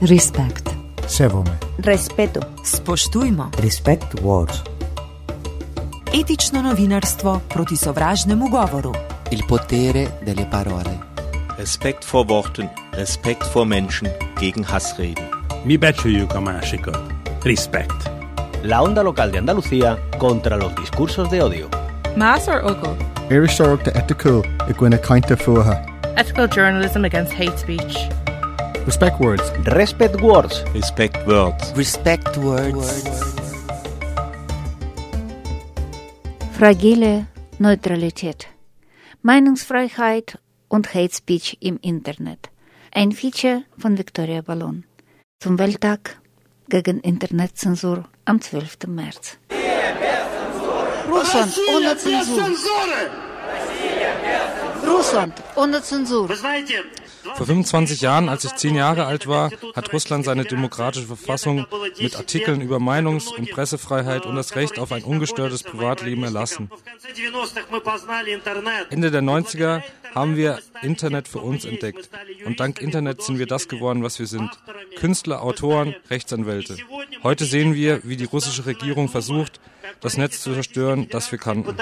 Respect. Sevome. Respeto. Spoštujmo. Respect Wars. Etično novinarstvo proti sovražnemu govoru. Il potere delle parole. Respekt vor Worten, Respekt vor Menschen gegen Hassreden. Mi becsüljük a másikat. Respect. La onda local de Andalucía contra los discursos de odio. Más or ogo? Iristorach de ethical i gcuine cainte fuatha. Ethical journalism against hate speech. Respect words. Respect Words. Respect words. Respect words. Fragile Neutralität. Meinungsfreiheit und Hate Speech im Internet. Ein Feature von Victoria Ballon. Zum Welttag gegen Internetzensur am 12. März. Russland ohne Zensur. Russland ohne Zensur. Vor 25 Jahren, als ich zehn Jahre alt war, hat Russland seine demokratische Verfassung mit Artikeln über Meinungs- und Pressefreiheit und das Recht auf ein ungestörtes Privatleben erlassen. Ende der 90er haben wir Internet für uns entdeckt. Und dank Internet sind wir das geworden, was wir sind. Künstler, Autoren, Rechtsanwälte. Heute sehen wir, wie die russische Regierung versucht, das Netz zu zerstören, das wir kannten.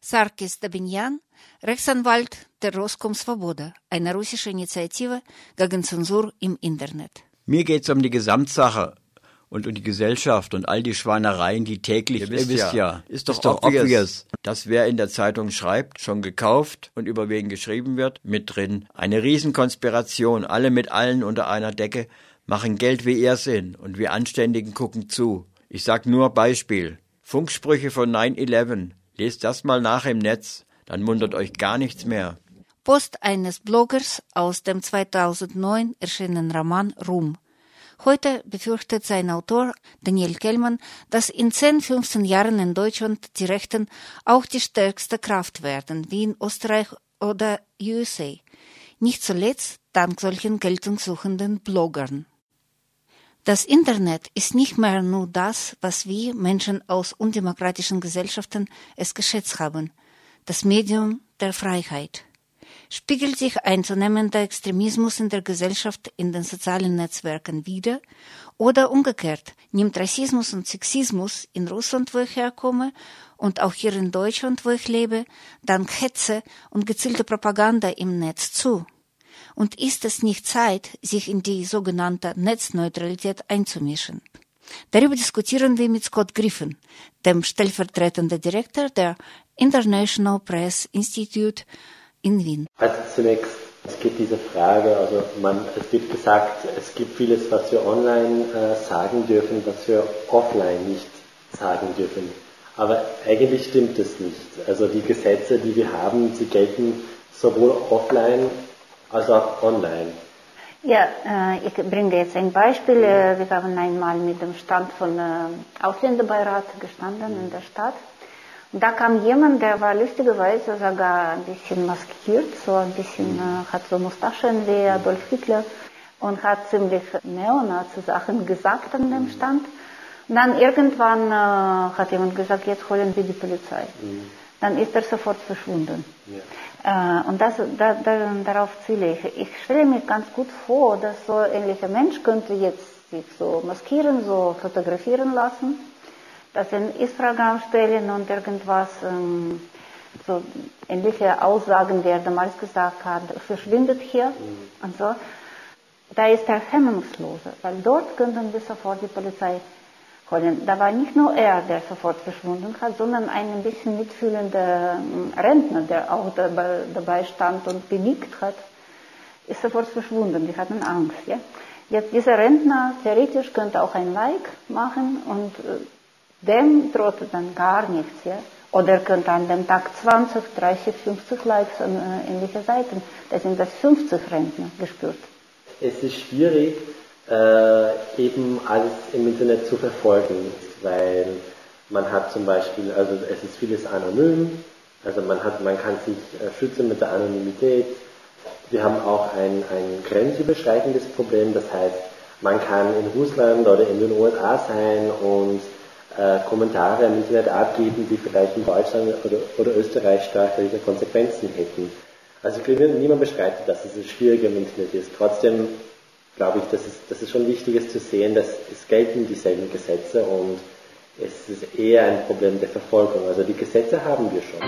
Sarkis Dabinyan, Rechtsanwalt der Roskom Svoboda, eine russische Initiative gegen Zensur im Internet. Mir geht es um die Gesamtsache und um die Gesellschaft und all die Schweinereien, die täglich, ihr wisst, ja, ja, ist doch, ist doch obvious, obvious, dass wer in der Zeitung schreibt, schon gekauft und über wen geschrieben wird, mit drin. Eine Riesenkonspiration, alle mit allen unter einer Decke, machen Geld wie Irrsinn und wir Anständigen gucken zu. Ich sag nur Beispiel. Funksprüche von 9-11. Lest das mal nach im Netz, dann wundert euch gar nichts mehr. Post eines Bloggers aus dem 2009 erschienenen Roman Ruhm. Heute befürchtet sein Autor Daniel Kellmann, dass in 10, 15 Jahren in Deutschland die Rechten auch die stärkste Kraft werden, wie in Österreich oder USA. Nicht zuletzt dank solchen geltungssuchenden Bloggern. Das Internet ist nicht mehr nur das, was wir Menschen aus undemokratischen Gesellschaften es geschätzt haben, das Medium der Freiheit. Spiegelt sich ein zunehmender Extremismus in der Gesellschaft in den sozialen Netzwerken wider oder umgekehrt nimmt Rassismus und Sexismus in Russland, wo ich herkomme, und auch hier in Deutschland, wo ich lebe, dank Hetze und gezielte Propaganda im Netz zu? Und ist es nicht Zeit, sich in die sogenannte Netzneutralität einzumischen? Darüber diskutieren wir mit Scott Griffin, dem stellvertretenden Direktor der International Press Institute in Wien. Also zunächst, es gibt diese Frage, also man, es wird gesagt, es gibt vieles, was wir online äh, sagen dürfen, was wir offline nicht sagen dürfen. Aber eigentlich stimmt es nicht. Also die Gesetze, die wir haben, sie gelten sowohl offline als auch online. Ja, äh, ich bringe jetzt ein Beispiel. Äh, wir haben einmal mit dem Stand von äh, Ausländerbeirat gestanden in der Stadt. Da kam jemand, der war lustigerweise sogar ein bisschen maskiert, so ein bisschen, äh, hat so Mustaschen wie Adolf Hitler und hat ziemlich Neonazi-Sachen gesagt an dem Stand. Und dann irgendwann äh, hat jemand gesagt, jetzt holen wir die Polizei. Mhm. Dann ist er sofort verschwunden. Ja. Äh, und das, da, da, darauf ziele ich. Ich stelle mir ganz gut vor, dass so ein ähnlicher Mensch könnte jetzt sich so maskieren, so fotografieren lassen, das in Instagram stellen und irgendwas, ähm, so ähnliche Aussagen, die er damals gesagt hat, verschwindet hier mhm. und so. Da ist er hemmungsloser, weil dort könnten wir sofort die Polizei holen. Da war nicht nur er, der sofort verschwunden hat, sondern ein ein bisschen mitfühlender Rentner, der auch dabei, dabei stand und genickt hat, ist sofort verschwunden. Die hatten Angst. Ja? Jetzt dieser Rentner theoretisch könnte auch ein Like machen und dem drohte dann gar nichts. Ja? Oder er könnte an dem Tag 20, 30, 50 Likes an äh, ähnliche Seiten. Da sind das 50 Rentner gespürt. Es ist schwierig, äh, eben alles im Internet zu verfolgen, weil man hat zum Beispiel, also es ist vieles anonym, also man hat, man kann sich äh, schützen mit der Anonymität. Wir haben auch ein, ein grenzüberschreitendes Problem, das heißt, man kann in Russland oder in den USA sein und äh, Kommentare im Internet abgeben, die vielleicht in Deutschland oder, oder Österreich starke Konsequenzen hätten. Also niemand bestreitet, dass es schwieriger im Internet ist. Trotzdem glaube ich, dass es, dass es schon wichtig ist zu sehen, dass es gelten dieselben Gesetze und es ist eher ein Problem der Verfolgung. Also die Gesetze haben wir schon.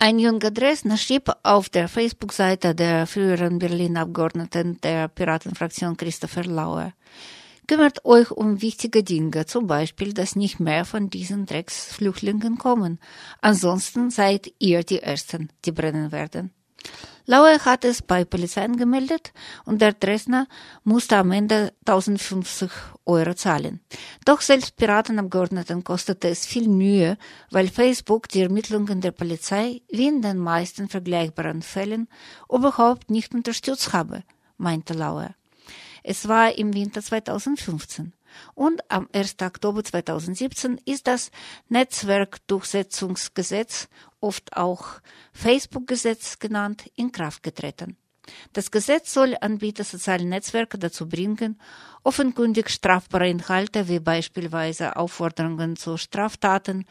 Ein junger Dresdner schrieb auf der Facebook-Seite der früheren Berlin-Abgeordneten der Piratenfraktion Christopher Lauer. Kümmert euch um wichtige Dinge, zum Beispiel, dass nicht mehr von diesen Drecksflüchtlingen kommen. Ansonsten seid ihr die Ersten, die brennen werden. Lauer hat es bei Polizei angemeldet und der Dresdner musste am Ende 1050 Euro zahlen. Doch selbst Piratenabgeordneten kostete es viel Mühe, weil Facebook die Ermittlungen der Polizei wie in den meisten vergleichbaren Fällen überhaupt nicht unterstützt habe, meinte Lauer. Es war im Winter 2015 und am 1. Oktober 2017 ist das Netzwerkdurchsetzungsgesetz, oft auch Facebook-Gesetz genannt, in Kraft getreten. Das Gesetz soll Anbieter sozialer Netzwerke dazu bringen, offenkundig strafbare Inhalte wie beispielsweise Aufforderungen zu Straftaten,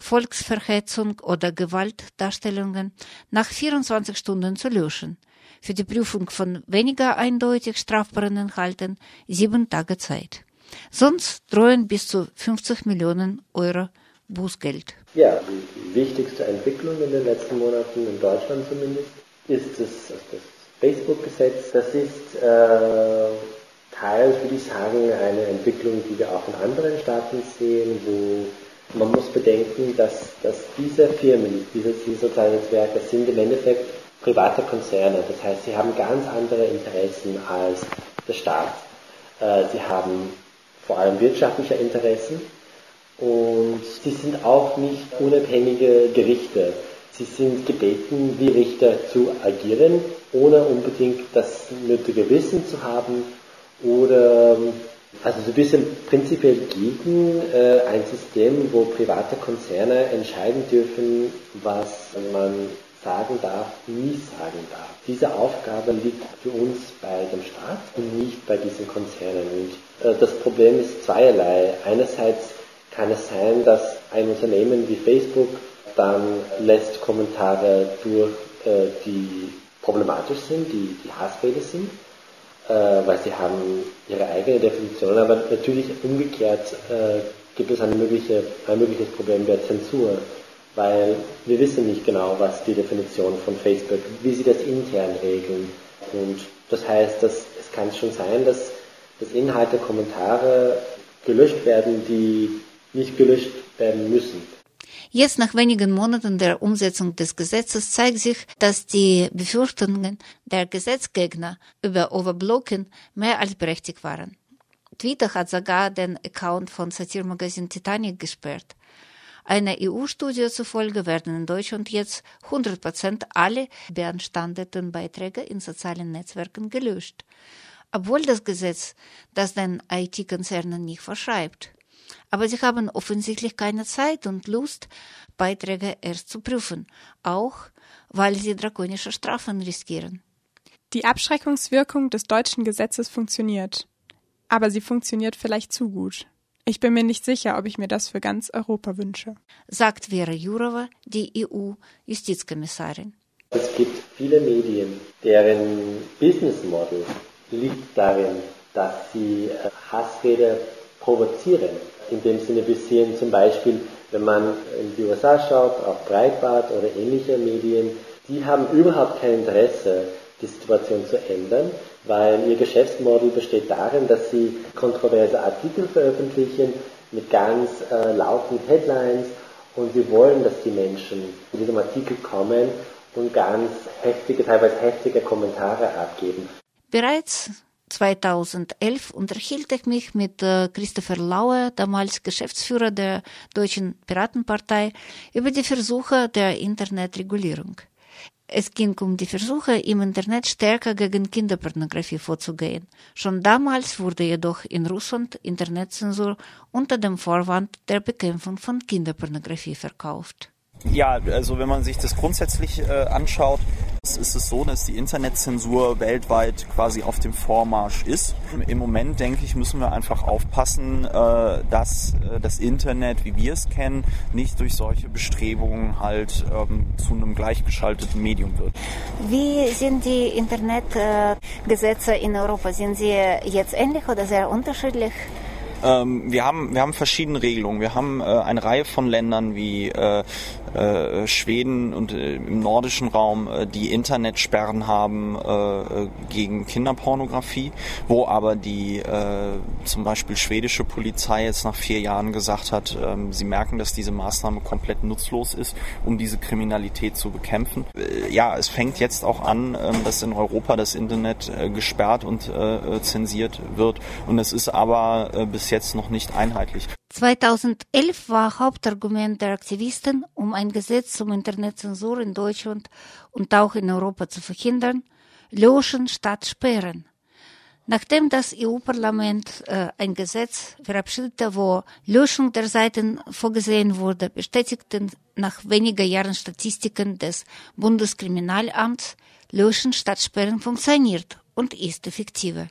Volksverhetzung oder Gewaltdarstellungen nach 24 Stunden zu löschen. Für die Prüfung von weniger eindeutig strafbaren Inhalten sieben Tage Zeit. Sonst drohen bis zu 50 Millionen Euro Bußgeld. Ja, die wichtigste Entwicklung in den letzten Monaten, in Deutschland zumindest, ist das, das Facebook-Gesetz. Das ist äh, teils, würde ich sagen, eine Entwicklung, die wir auch in anderen Staaten sehen, wo man muss bedenken, dass, dass diese Firmen, diese, diese sozialen Netzwerke sind im Endeffekt private Konzerne. Das heißt, sie haben ganz andere Interessen als der Staat. Äh, sie haben vor allem wirtschaftliche Interessen und sie sind auch nicht unabhängige Gerichte. Sie sind gebeten, wie Richter zu agieren, ohne unbedingt das nötige Wissen zu haben oder also so ein bisschen prinzipiell gegen äh, ein System, wo private Konzerne entscheiden dürfen, was man sagen darf, nie sagen darf. Diese Aufgabe liegt für uns bei dem Staat und nicht bei diesen Konzernen. Und äh, das Problem ist zweierlei. Einerseits kann es sein, dass ein Unternehmen wie Facebook dann lässt Kommentare durch, äh, die problematisch sind, die, die Hassrede sind, äh, weil sie haben ihre eigene Definition, aber natürlich umgekehrt gibt es ein mögliches Problem der Zensur weil wir wissen nicht genau, was die Definition von Facebook, wie sie das intern regeln. Und das heißt, dass es kann schon sein, dass, dass Inhalte, Kommentare gelöscht werden, die nicht gelöscht werden müssen. Jetzt nach wenigen Monaten der Umsetzung des Gesetzes zeigt sich, dass die Befürchtungen der Gesetzgegner über Overblocking mehr als berechtigt waren. Twitter hat sogar den Account von Satirmagazin Titanic gesperrt. Einer EU-Studie zufolge werden in Deutschland jetzt 100 Prozent alle beanstandeten Beiträge in sozialen Netzwerken gelöscht, obwohl das Gesetz das den IT-Konzernen nicht verschreibt. Aber sie haben offensichtlich keine Zeit und Lust, Beiträge erst zu prüfen, auch weil sie drakonische Strafen riskieren. Die Abschreckungswirkung des deutschen Gesetzes funktioniert. Aber sie funktioniert vielleicht zu gut. Ich bin mir nicht sicher, ob ich mir das für ganz Europa wünsche. Sagt Vera Jourova, die EU-Justizkommissarin. Es gibt viele Medien, deren Business Model liegt darin, dass sie äh, Hassrede provozieren. In dem Sinne, wir sehen zum Beispiel, wenn man in die USA schaut, auf Breitbart oder ähnliche Medien, die haben überhaupt kein Interesse, die Situation zu ändern, weil ihr Geschäftsmodell besteht darin, dass sie kontroverse Artikel veröffentlichen mit ganz äh, lauten Headlines und sie wollen, dass die Menschen zu diesem Artikel kommen und ganz heftige, teilweise heftige Kommentare abgeben. Bereits 2011 unterhielt ich mich mit äh, Christopher Lauer, damals Geschäftsführer der Deutschen Piratenpartei, über die Versuche der Internetregulierung. Es ging um die Versuche, im Internet stärker gegen Kinderpornografie vorzugehen. Schon damals wurde jedoch in Russland Internetzensur unter dem Vorwand der Bekämpfung von Kinderpornografie verkauft. Ja, also wenn man sich das grundsätzlich äh, anschaut, Es ist so, dass die Internetzensur weltweit quasi auf dem Vormarsch ist. Im Moment, denke ich, müssen wir einfach aufpassen, äh, dass äh, das Internet, wie wir es kennen, nicht durch solche Bestrebungen halt ähm, zu einem gleichgeschalteten Medium wird. Wie sind die Internetgesetze in Europa? Sind sie jetzt ähnlich oder sehr unterschiedlich? Ähm, wir, haben, wir haben verschiedene Regelungen. Wir haben äh, eine Reihe von Ländern wie äh, äh, Schweden und äh, im nordischen Raum, äh, die Internetsperren haben äh, gegen Kinderpornografie, wo aber die zum Beispiel schwedische Polizei jetzt nach vier Jahren gesagt hat, ähm, sie merken, dass diese Maßnahme komplett nutzlos ist, um diese Kriminalität zu bekämpfen. ja, es fängt jetzt auch an, ähm, dass in Europa das Internet gesperrt und zensiert wird und es ist aber bis jetzt noch nicht einheitlich. 2011 war Hauptargument der Aktivisten, um ein Gesetz zum Internetzensur in Deutschland und auch in Europa zu verhindern, löschen statt sperren. Nachdem das EU-Parlament äh, ein Gesetz verabschiedete, wo Löschung der Seiten vorgesehen wurde, bestätigten nach weniger Jahren Statistiken des Bundeskriminalamts, Löschen statt Sperren funktioniert und ist effektiver.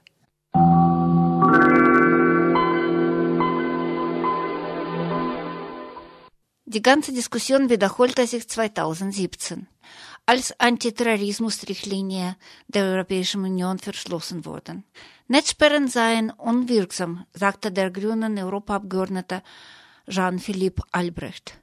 Die ganze Diskussion wiederholte sich 2017, als Antiterrorismusrichtlinie der Europäischen Union verschlossen wurden. Netzsperren seien unwirksam, sagte der grünen Europaabgeordnete Jean-Philippe Albrecht.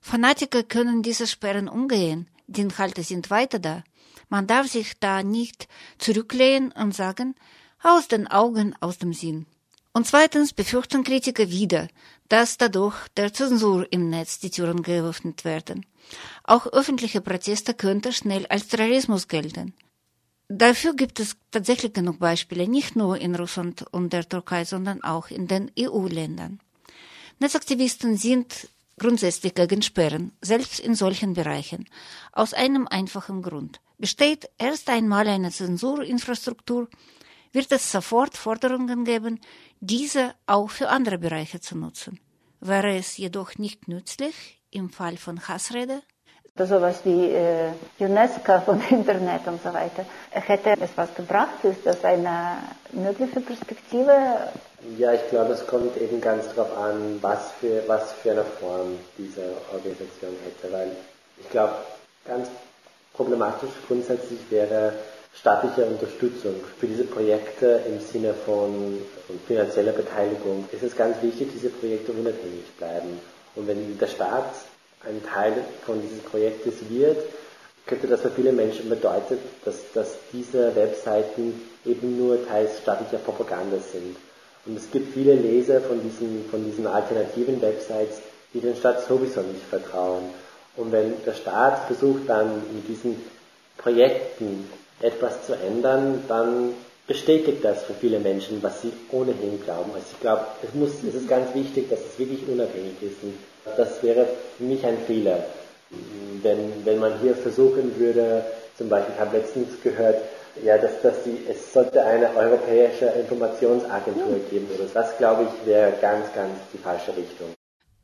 Fanatiker können diese Sperren umgehen, die Inhalte sind weiter da. Man darf sich da nicht zurücklehnen und sagen, aus den Augen, aus dem Sinn. Und zweitens befürchten Kritiker wieder, dass dadurch der Zensur im Netz die Türen geöffnet werden. Auch öffentliche Proteste könnten schnell als Terrorismus gelten. Dafür gibt es tatsächlich genug Beispiele, nicht nur in Russland und der Türkei, sondern auch in den EU-Ländern. Netzaktivisten sind grundsätzlich gegen Sperren, selbst in solchen Bereichen, aus einem einfachen Grund. Besteht erst einmal eine Zensurinfrastruktur, wird es sofort Forderungen geben, diese auch für andere Bereiche zu nutzen. Wäre es jedoch nicht nützlich im Fall von Hassrede? Sowas wie äh, UNESCO von Internet und so weiter. Hätte es was gebracht? Ist das eine mögliche Perspektive? Ja, ich glaube, es kommt eben ganz darauf an, was für, was für eine Form diese Organisation hätte. Weil ich glaube, ganz problematisch grundsätzlich wäre, staatliche Unterstützung für diese Projekte im Sinne von, finanzieller Beteiligung ist es ganz wichtig, diese Projekte unabhängig bleiben. Und wenn der Staat ein Teil von dieses Projektes wird, könnte das für viele Menschen bedeuten, dass, dass diese Webseiten eben nur teils staatlicher Propaganda sind. Und es gibt viele Leser von diesen, von diesen alternativen Websites, die den Staat sowieso nicht vertrauen. Und wenn der Staat versucht dann mit diesen Projekten etwas zu ändern, dann bestätigt das für viele Menschen, was sie ohnehin glauben. Also ich glaube, es, muss, es ist ganz wichtig, dass es wirklich unabhängig ist. Und das wäre für mich ein Fehler, wenn, wenn man hier versuchen würde, zum Beispiel, ich habe letztens gehört, ja, dass, dass sie, es sollte eine europäische Informationsagentur geben oder das, glaube ich, wäre ganz, ganz die falsche Richtung.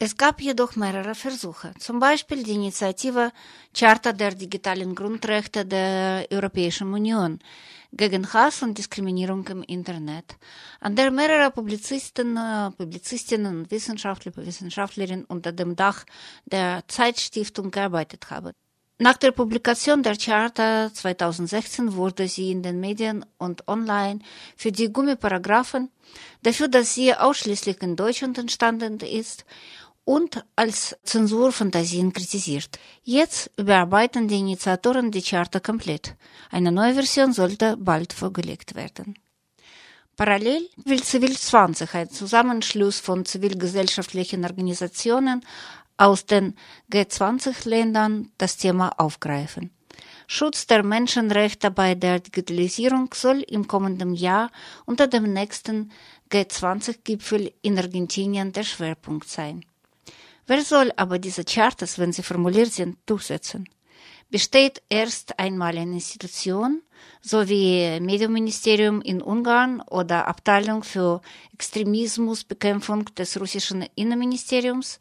Es gab jedoch mehrere Versuche, zum Beispiel die Initiative Charta der digitalen Grundrechte der Europäischen Union gegen Hass und Diskriminierung im Internet, an der mehrere Publizisten, Publizistinnen und Wissenschaftler, Wissenschaftlerinnen unter dem Dach der Zeitstiftung gearbeitet haben. Nach der Publikation der Charta 2016 wurde sie in den Medien und online für die Gummiparagraphen, dafür, dass sie ausschließlich in Deutschland entstanden ist und als Zensurfantasien kritisiert. Jetzt überarbeiten die Initiatoren die Charta komplett. Eine neue Version sollte bald vorgelegt werden. Parallel will Zivil 20, ein Zusammenschluss von zivilgesellschaftlichen Organisationen aus den G20-Ländern, das Thema aufgreifen. Schutz der Menschenrechte bei der Digitalisierung soll im kommenden Jahr unter dem nächsten G20-Gipfel in Argentinien der Schwerpunkt sein. Wer soll aber diese Chartas, wenn sie formuliert sind, durchsetzen? Besteht erst einmal eine Institution, so wie Medienministerium in Ungarn oder Abteilung für Extremismusbekämpfung des russischen Innenministeriums,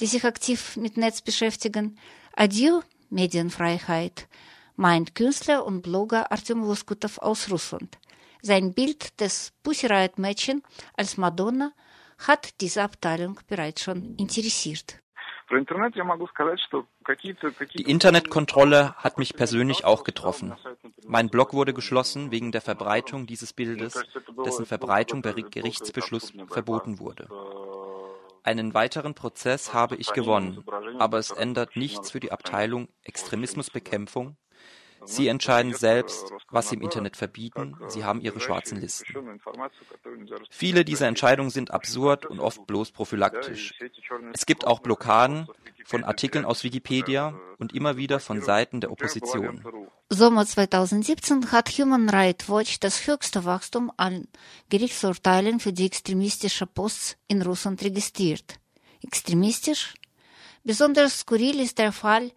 die sich aktiv mit Netz beschäftigen. Adieu, Medienfreiheit. meint Künstler und Blogger Artyom Loskutov aus Russland. Sein Bild des Pussy Riot Mädchen als Madonna hat diese Abteilung bereits schon interessiert. Die Internetkontrolle hat mich persönlich auch getroffen. Mein Blog wurde geschlossen wegen der Verbreitung dieses Bildes, dessen Verbreitung per Gerichtsbeschluss verboten wurde. Einen weiteren Prozess habe ich gewonnen, aber es ändert nichts für die Abteilung Extremismusbekämpfung Sie entscheiden selbst, was sie im Internet verbieten. Sie haben ihre schwarzen Listen. Viele dieser Entscheidungen sind absurd und oft bloß prophylaktisch. Es gibt auch Blockaden von Artikeln aus Wikipedia und immer wieder von Seiten der Opposition. Sommer 2017 hat Human Rights Watch das höchste Wachstum an Gerichtsurteilen für die extremistische Posts in Russland registriert. Extremistisch? Besonders skurril ist der Fall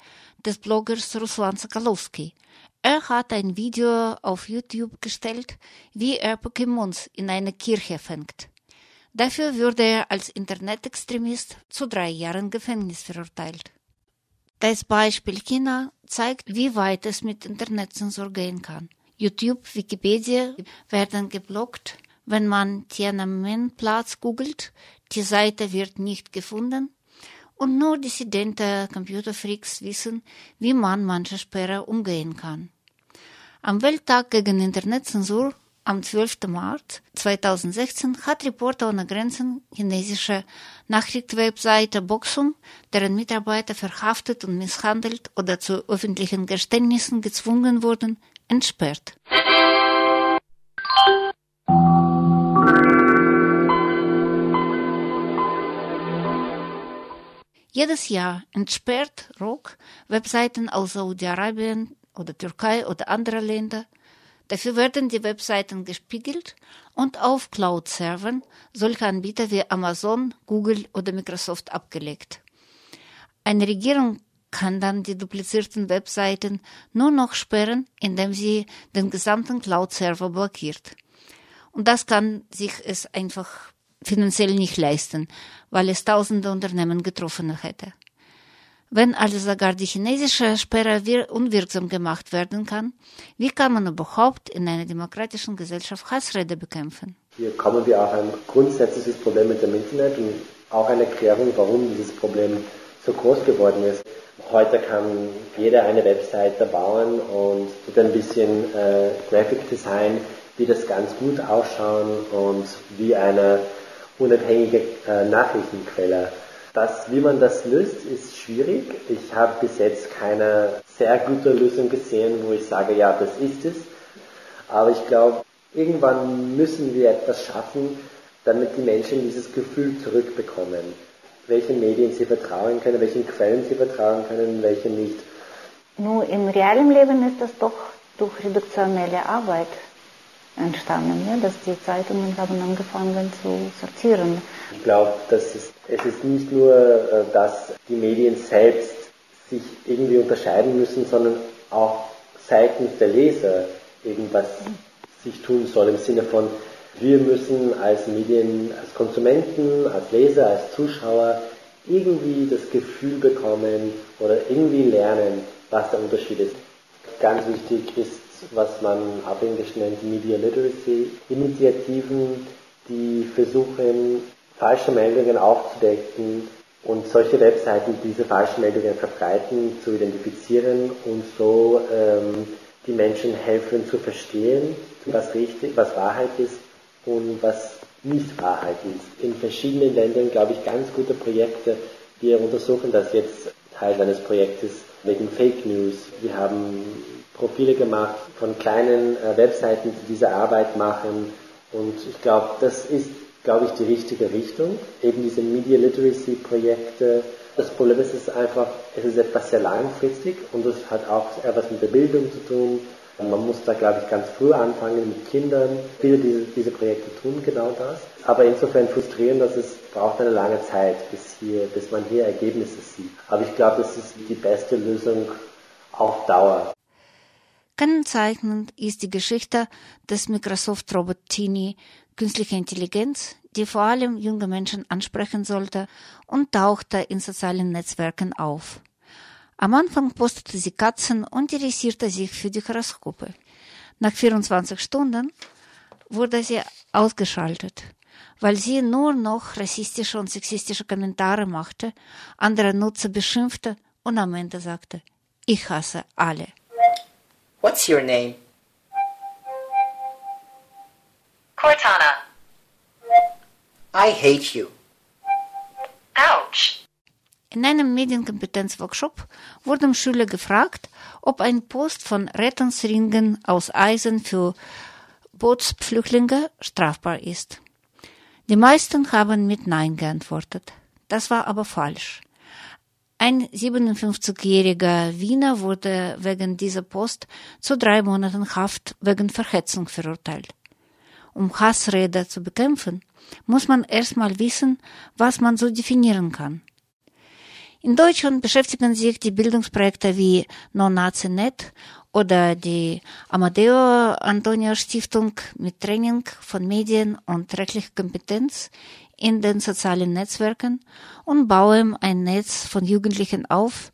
des Bloggers Ruslan Sokolowski. Er hat ein Video auf YouTube gestellt, wie er Pokémons in einer Kirche fängt. Dafür wurde er als Internetextremist zu drei Jahren Gefängnis verurteilt. Das Beispiel China zeigt, wie weit es mit Internetzensur gehen kann. YouTube, Wikipedia werden geblockt, wenn man Tiananmen-Platz googelt. Die Seite wird nicht gefunden und nur dissidente Computerfreaks wissen, wie man manche Sperre umgehen kann. Am Welttag gegen Internetzensur am 12. März 2016 hat Reporter ohne Grenzen chinesische Nachrichtenwebseite Boxum, deren Mitarbeiter verhaftet und misshandelt oder zu öffentlichen Geständnissen gezwungen wurden, entsperrt. Jedes Jahr entsperrt ROK Webseiten aus Saudi-Arabien oder Türkei oder andere Länder. Dafür werden die Webseiten gespiegelt und auf Cloud-Servern solcher Anbieter wie Amazon, Google oder Microsoft abgelegt. Eine Regierung kann dann die duplizierten Webseiten nur noch sperren, indem sie den gesamten Cloud-Server blockiert. Und das kann sich es einfach finanziell nicht leisten, weil es tausende Unternehmen getroffen hätte. Wenn also sogar die chinesische Sperre unwirksam gemacht werden kann, wie kann man überhaupt in einer demokratischen Gesellschaft Hassrede bekämpfen? Hier kommen wir auf ein grundsätzliches Problem mit dem Internet und auch eine Erklärung, warum dieses Problem so groß geworden ist. Heute kann jeder eine Webseite bauen und mit ein bisschen äh, Graphic Design wie das ganz gut ausschauen und wie eine unabhängige äh, Nachrichtenquelle. Das, wie man das löst, ist schwierig. Ich habe bis jetzt keine sehr gute Lösung gesehen, wo ich sage, ja, das ist es. Aber ich glaube, irgendwann müssen wir etwas schaffen, damit die Menschen dieses Gefühl zurückbekommen. Welchen Medien sie vertrauen können, welchen Quellen sie vertrauen können, welche nicht. Nur im realen Leben ist das doch durch reduktionelle Arbeit entstanden, ja, dass die Zeitungen haben angefangen zu sortieren. Ich glaube, dass es, es ist nicht nur, äh, dass die Medien selbst sich irgendwie unterscheiden müssen, sondern auch seitens der Leser irgendwas sich tun soll im Sinne von, wir müssen als Medien, als Konsumenten, als Leser, als Zuschauer irgendwie das Gefühl bekommen oder irgendwie lernen, was der Unterschied ist. Ganz wichtig ist was man auf Englisch nennt Media Literacy Initiativen, die versuchen, falsche Meldungen aufzudecken und solche Webseiten, die diese falschen Meldungen verbreiten, zu identifizieren und so ähm, die Menschen helfen zu verstehen, was richtig, was Wahrheit ist und was nicht Wahrheit ist. In verschiedenen Ländern, glaube ich, ganz gute Projekte. Wir untersuchen das jetzt Teil eines Projektes wegen Fake News. Wir haben Profile gemacht von kleinen äh, Webseiten, die diese Arbeit machen. Und ich glaube, das ist, glaube ich, die richtige Richtung. Eben diese Media Literacy Projekte. Das Problem ist, es ist einfach, es ist etwas sehr langfristig und es hat auch etwas mit der Bildung zu tun. Man muss da, glaube ich, ganz früh anfangen mit Kindern. Viele dieser diese Projekte tun genau das. Aber insofern frustrierend, dass es braucht eine lange Zeit, bis, hier, bis man hier Ergebnisse sieht. Aber ich glaube, das ist die beste Lösung auf Dauer. Kennzeichnend ist die Geschichte des Microsoft-Robot Tini, künstliche Intelligenz, die vor allem junge Menschen ansprechen sollte und tauchte in sozialen Netzwerken auf. Am Anfang postete sie Katzen und interessierte sich für die Horoskope. Nach 24 Stunden wurde sie ausgeschaltet, weil sie nur noch rassistische und sexistische Kommentare machte, andere Nutzer beschimpfte und am Ende sagte, ich hasse alle. What's your name? Cortana. I hate you. Ouch. In einem Medienkompetenzworkshop wurden Schüler gefragt, ob ein Post von Rettungsringen aus Eisen für Bootspflüchtlinge strafbar ist. Die meisten haben mit Nein geantwortet. Das war aber falsch. Ein 57-jähriger Wiener wurde wegen dieser Post zu drei Monaten Haft wegen Verhetzung verurteilt. Um Hassrede zu bekämpfen, muss man erstmal wissen, was man so definieren kann. In Deutschland beschäftigen sich die Bildungsprojekte wie NoNazi.net oder die Amadeo Antonio Stiftung mit Training von Medien und rechtlicher Kompetenz in den sozialen Netzwerken und bauen ein Netz von Jugendlichen auf,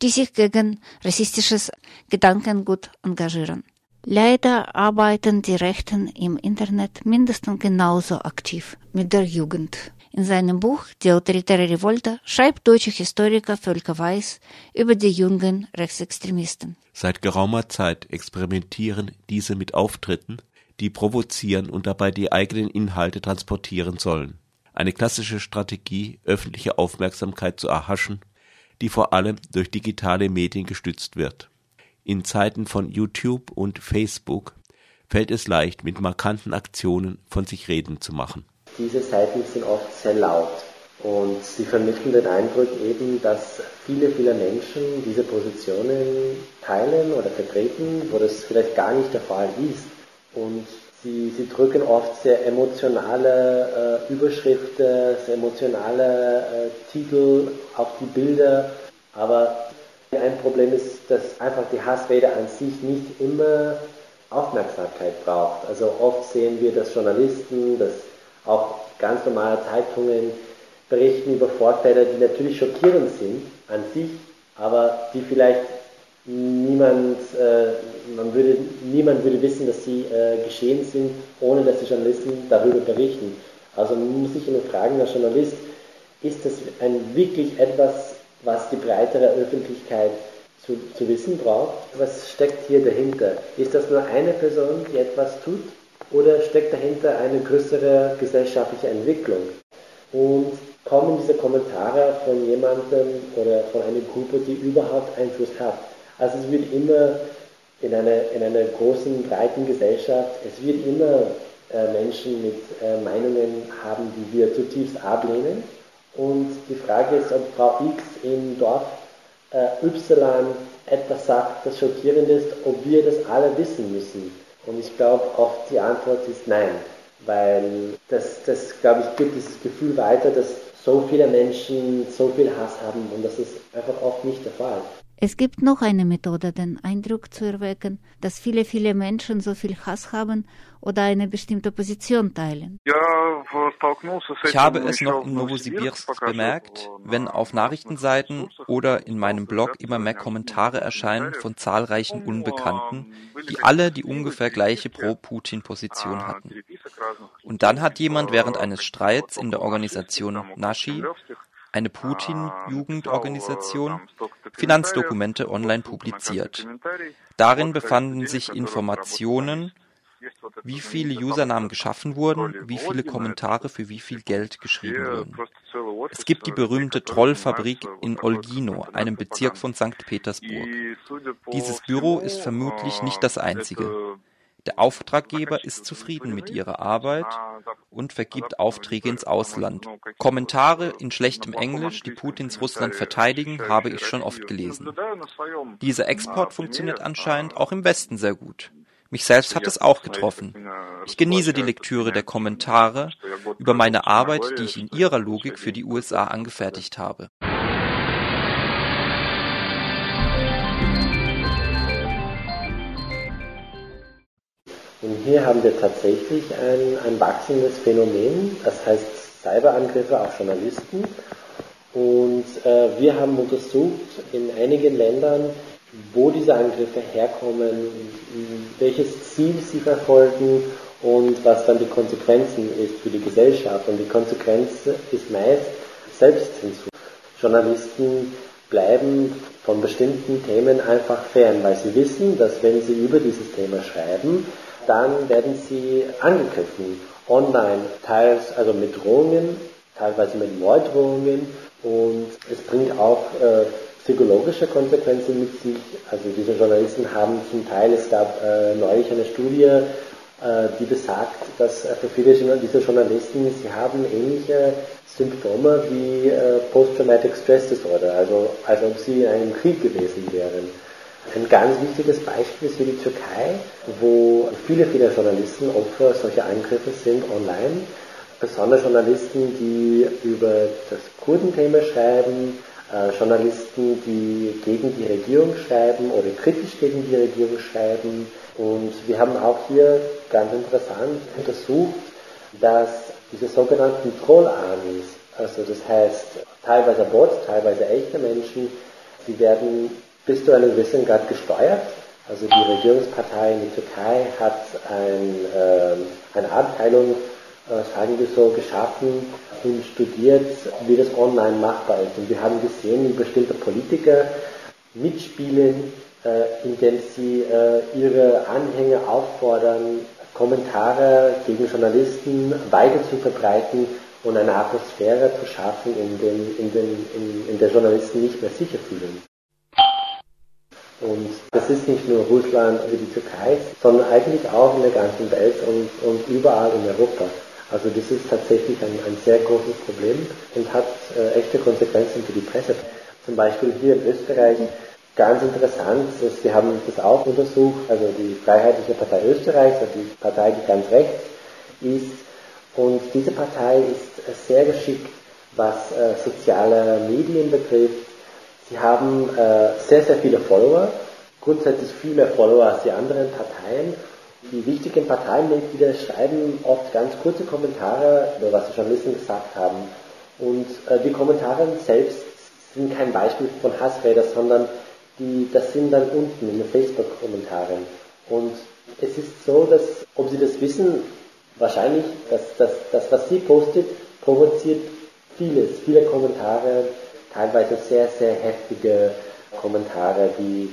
die sich gegen rassistisches Gedankengut engagieren. Leider arbeiten die Rechten im Internet mindestens genauso aktiv mit der Jugend. In seinem Buch Die autoritäre Revolte schreibt deutsche Historiker Völker Weiß über die jungen Rechtsextremisten. Seit geraumer Zeit experimentieren diese mit Auftritten, die provozieren und dabei die eigenen Inhalte transportieren sollen. Eine klassische Strategie, öffentliche Aufmerksamkeit zu erhaschen, die vor allem durch digitale Medien gestützt wird. In Zeiten von YouTube und Facebook fällt es leicht, mit markanten Aktionen von sich reden zu machen. Diese Seiten sind oft sehr laut und sie vermitteln den Eindruck eben, dass viele, viele Menschen diese Positionen teilen oder vertreten, wo das vielleicht gar nicht der Fall ist. Und sie, sie drücken oft sehr emotionale äh, Überschriften, sehr emotionale äh, Titel auf die Bilder, aber ein Problem ist, dass einfach die Hassrede an sich nicht immer Aufmerksamkeit braucht. Also oft sehen wir, dass Journalisten, dass auch ganz normale Zeitungen berichten über Vorfälle, die natürlich schockierend sind an sich, aber die vielleicht niemand, äh, man würde, niemand würde wissen, dass sie äh, geschehen sind, ohne dass die Journalisten darüber berichten. Also man muss sich immer fragen, als Journalist, ist das ein, wirklich etwas, was die breitere Öffentlichkeit zu, zu wissen braucht. Was steckt hier dahinter? Ist das nur eine Person, die etwas tut? Oder steckt dahinter eine größere gesellschaftliche Entwicklung? Und kommen diese Kommentare von jemandem oder von einer Gruppe, die überhaupt Einfluss hat? Also es wird immer in einer, in einer großen, breiten Gesellschaft, es wird immer äh, Menschen mit äh, Meinungen haben, die wir zutiefst ablehnen. Und die Frage ist, ob Frau X im Dorf äh, Y etwas sagt, das schockierend ist, ob wir das alle wissen müssen. Und ich glaube, oft die Antwort ist nein, weil das, das glaube ich, gibt dieses Gefühl weiter, dass so viele Menschen so viel Hass haben und das ist einfach oft nicht der Fall. Es gibt noch eine Methode, den Eindruck zu erwecken, dass viele, viele Menschen so viel Hass haben oder eine bestimmte Position teilen. Ich habe es noch in Novosibirsk bemerkt, wenn auf Nachrichtenseiten oder in meinem Blog immer mehr Kommentare erscheinen von zahlreichen Unbekannten, die alle die ungefähr gleiche Pro-Putin-Position hatten. Und dann hat jemand während eines Streits in der Organisation Nashi eine Putin-Jugendorganisation, Finanzdokumente online publiziert. Darin befanden sich Informationen, wie viele Usernamen geschaffen wurden, wie viele Kommentare für wie viel Geld geschrieben wurden. Es gibt die berühmte Trollfabrik in Olgino, einem Bezirk von St. Petersburg. Dieses Büro ist vermutlich nicht das einzige. Der Auftraggeber ist zufrieden mit ihrer Arbeit und vergibt Aufträge ins Ausland. Kommentare in schlechtem Englisch, die Putins Russland verteidigen, habe ich schon oft gelesen. Dieser Export funktioniert anscheinend auch im Westen sehr gut. Mich selbst hat es auch getroffen. Ich genieße die Lektüre der Kommentare über meine Arbeit, die ich in ihrer Logik für die USA angefertigt habe. Und hier haben wir tatsächlich ein, ein wachsendes Phänomen, das heißt Cyberangriffe auf Journalisten. Und äh, wir haben untersucht in einigen Ländern, wo diese Angriffe herkommen, welches Ziel sie verfolgen und was dann die Konsequenzen ist für die Gesellschaft. Und die Konsequenz ist meist Selbstzensur. Journalisten bleiben von bestimmten Themen einfach fern, weil sie wissen, dass wenn sie über dieses Thema schreiben, dann werden sie angegriffen. Online, teils also mit Drohungen, teilweise mit Morddrohungen und es bringt auch äh, psychologische Konsequenzen mit sich. Also diese Journalisten haben zum Teil, es gab äh, neulich eine Studie, äh, die besagt, dass äh, für viele dieser Journalisten, sie haben ähnliche Symptome wie äh, Post-Traumatic Stress Disorder, also als ob sie in einem Krieg gewesen wären. Ein ganz wichtiges Beispiel ist für die Türkei, wo viele, viele Journalisten Opfer solcher Angriffe sind online. Besonders Journalisten, die über das Kurdenthema schreiben, äh, Journalisten, die gegen die Regierung schreiben oder kritisch gegen die Regierung schreiben. Und wir haben auch hier ganz interessant untersucht, dass diese sogenannten Troll-Armies, also das heißt teilweise Bots, teilweise echte Menschen, die werden bis zu einem gewissen Grad gesteuert. Also die Regierungspartei in der Türkei hat ein, äh, eine Abteilung, äh, sagen wir so, geschaffen und studiert, wie das online machbar ist. Und wir haben gesehen, wie bestimmte Politiker mitspielen, äh, indem sie äh, ihre Anhänger auffordern, Kommentare gegen Journalisten weiter zu verbreiten und eine Atmosphäre zu schaffen, in, dem, in, dem, in, in der Journalisten nicht mehr sicher fühlen. Und das ist nicht nur Russland oder die Türkei, sondern eigentlich auch in der ganzen Welt und, und überall in Europa. Also das ist tatsächlich ein, ein sehr großes Problem und hat äh, echte Konsequenzen für die Presse. Zum Beispiel hier in Österreich, ganz interessant, ist, Sie haben das auch untersucht, also die Freiheitliche Partei Österreichs, also die Partei, die ganz rechts ist. Und diese Partei ist sehr geschickt, was äh, soziale Medien betrifft, Sie haben äh, sehr, sehr viele Follower, grundsätzlich viel mehr Follower als die anderen Parteien. Die wichtigen Parteienmitglieder schreiben oft ganz kurze Kommentare über was die Journalisten gesagt haben. Und äh, die Kommentare selbst sind kein Beispiel von Hassräder, sondern die, das sind dann unten in den Facebook-Kommentaren. Und es ist so, dass, ob Sie das wissen, wahrscheinlich, dass das, was Sie postet, provoziert vieles, viele Kommentare, teilweise sehr, sehr heftige Kommentare, die,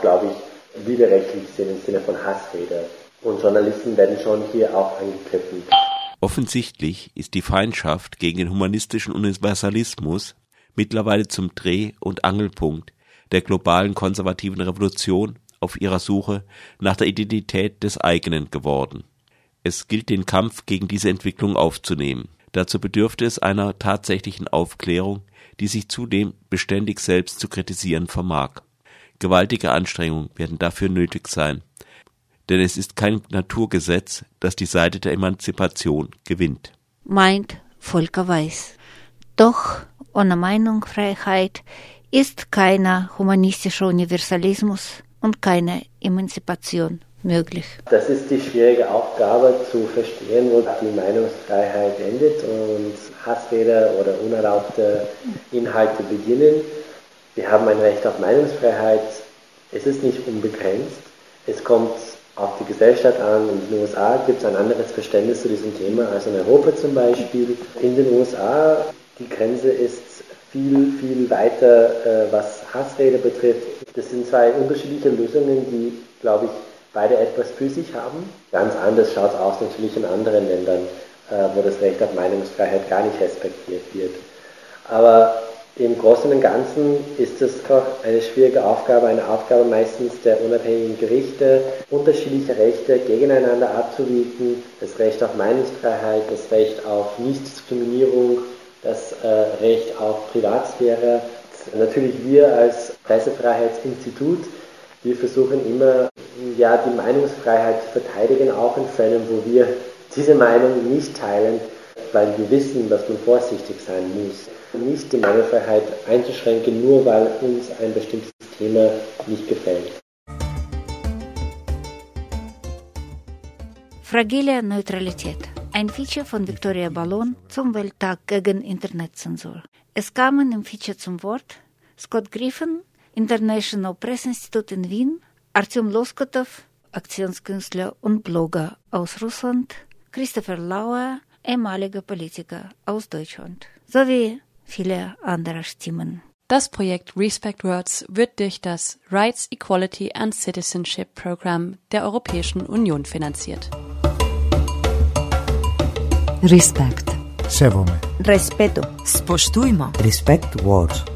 glaube ich, widerrechtlich sind im Sinne von Hassrede. Und Journalisten werden schon hier auch angegriffen. Offensichtlich ist die Feindschaft gegen den humanistischen Universalismus mittlerweile zum Dreh- und Angelpunkt der globalen konservativen Revolution auf ihrer Suche nach der Identität des eigenen geworden. Es gilt den Kampf gegen diese Entwicklung aufzunehmen. Dazu bedürfte es einer tatsächlichen Aufklärung die sich zudem beständig selbst zu kritisieren vermag. Gewaltige Anstrengungen werden dafür nötig sein, denn es ist kein Naturgesetz, dass die Seite der Emanzipation gewinnt. Meint Volker Weiß. Doch ohne Meinungsfreiheit ist keiner humanistischer Universalismus und keine Emanzipation möglich. Das ist die schwierige Aufgabe zu verstehen, wo die Meinungsfreiheit endet und Hassrede oder unerlaubte Inhalte beginnen. Wir haben ein Recht auf Meinungsfreiheit. Es ist nicht unbegrenzt. Es kommt auf die Gesellschaft an. In den USA gibt es ein anderes Verständnis zu diesem Thema als in Europa zum Beispiel. In den USA, die Grenze ist viel, viel weiter, äh, was Hassrede betrifft. Das sind zwei unterschiedliche Lösungen, die, glaube ich, beide etwas für sich haben. Ganz anders schaut es aus natürlich in anderen Ländern, äh, wo das Recht auf Meinungsfreiheit gar nicht respektiert wird. Aber im Großen und Ganzen ist es auch eine schwierige Aufgabe, eine Aufgabe meistens der unabhängigen Gerichte, unterschiedliche Rechte gegeneinander abzuwiegen, das Recht auf Meinungsfreiheit, das Recht auf Nichtdiskriminierung, das äh, Recht auf Privatsphäre. Natürlich wir als Pressefreiheitsinstitut wir versuchen immer, ja, die Meinungsfreiheit zu verteidigen, auch in Fällen, wo wir diese Meinung nicht teilen, weil wir wissen, dass man vorsichtig sein muss. Nicht die Meinungsfreiheit einzuschränken, nur weil uns ein bestimmtes Thema nicht gefällt. Fragile Neutralität. Ein Feature von Victoria Ballon zum Welttag gegen Internetzensur. Es kamen im Feature zum Wort Scott Griffin, International Press Institute in Wien, Artyom Loskotov, Aktionskünstler und Blogger aus Russland, Christopher Lauer, ehemaliger Politiker aus Deutschland, sowie viele andere Stimmen. Das Projekt Respect Words wird durch das Rights, Equality and Citizenship Program der Europäischen Union finanziert. Respect. Sevome. Respeto. Spoštujmo. Respect Words.